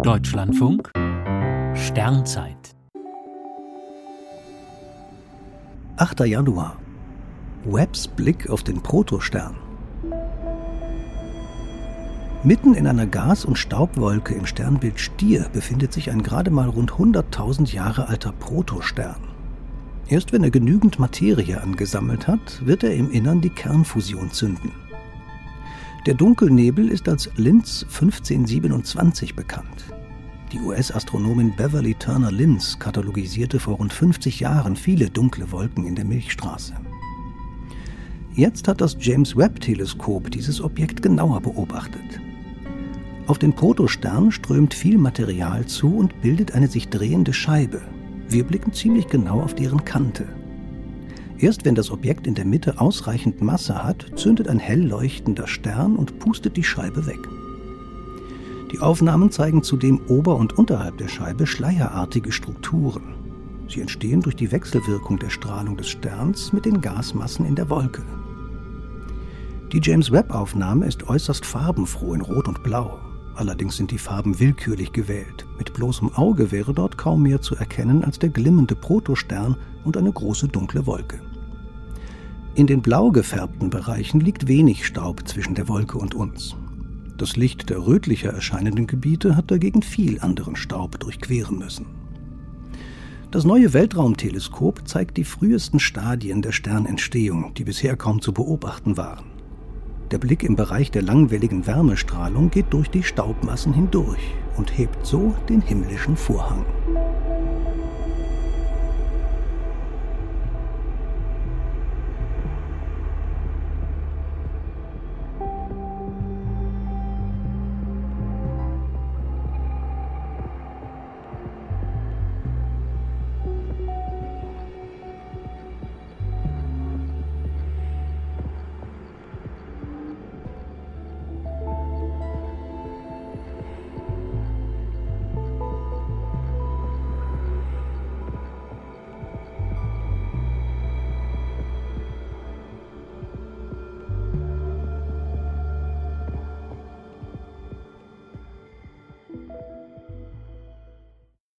Deutschlandfunk Sternzeit 8. Januar Webbs Blick auf den Protostern Mitten in einer Gas- und Staubwolke im Sternbild Stier befindet sich ein gerade mal rund 100.000 Jahre alter Protostern. Erst wenn er genügend Materie angesammelt hat, wird er im Innern die Kernfusion zünden. Der Dunkelnebel ist als Linz 1527 bekannt. Die US-Astronomin Beverly Turner Linz katalogisierte vor rund 50 Jahren viele dunkle Wolken in der Milchstraße. Jetzt hat das James Webb-Teleskop dieses Objekt genauer beobachtet. Auf den Protostern strömt viel Material zu und bildet eine sich drehende Scheibe. Wir blicken ziemlich genau auf deren Kante. Erst wenn das Objekt in der Mitte ausreichend Masse hat, zündet ein hell leuchtender Stern und pustet die Scheibe weg. Die Aufnahmen zeigen zudem ober- und unterhalb der Scheibe schleierartige Strukturen. Sie entstehen durch die Wechselwirkung der Strahlung des Sterns mit den Gasmassen in der Wolke. Die James Webb-Aufnahme ist äußerst farbenfroh in Rot und Blau. Allerdings sind die Farben willkürlich gewählt. Mit bloßem Auge wäre dort kaum mehr zu erkennen als der glimmende Protostern und eine große dunkle Wolke. In den blau gefärbten Bereichen liegt wenig Staub zwischen der Wolke und uns. Das Licht der rötlicher erscheinenden Gebiete hat dagegen viel anderen Staub durchqueren müssen. Das neue Weltraumteleskop zeigt die frühesten Stadien der Sternentstehung, die bisher kaum zu beobachten waren. Der Blick im Bereich der langwelligen Wärmestrahlung geht durch die Staubmassen hindurch und hebt so den himmlischen Vorhang.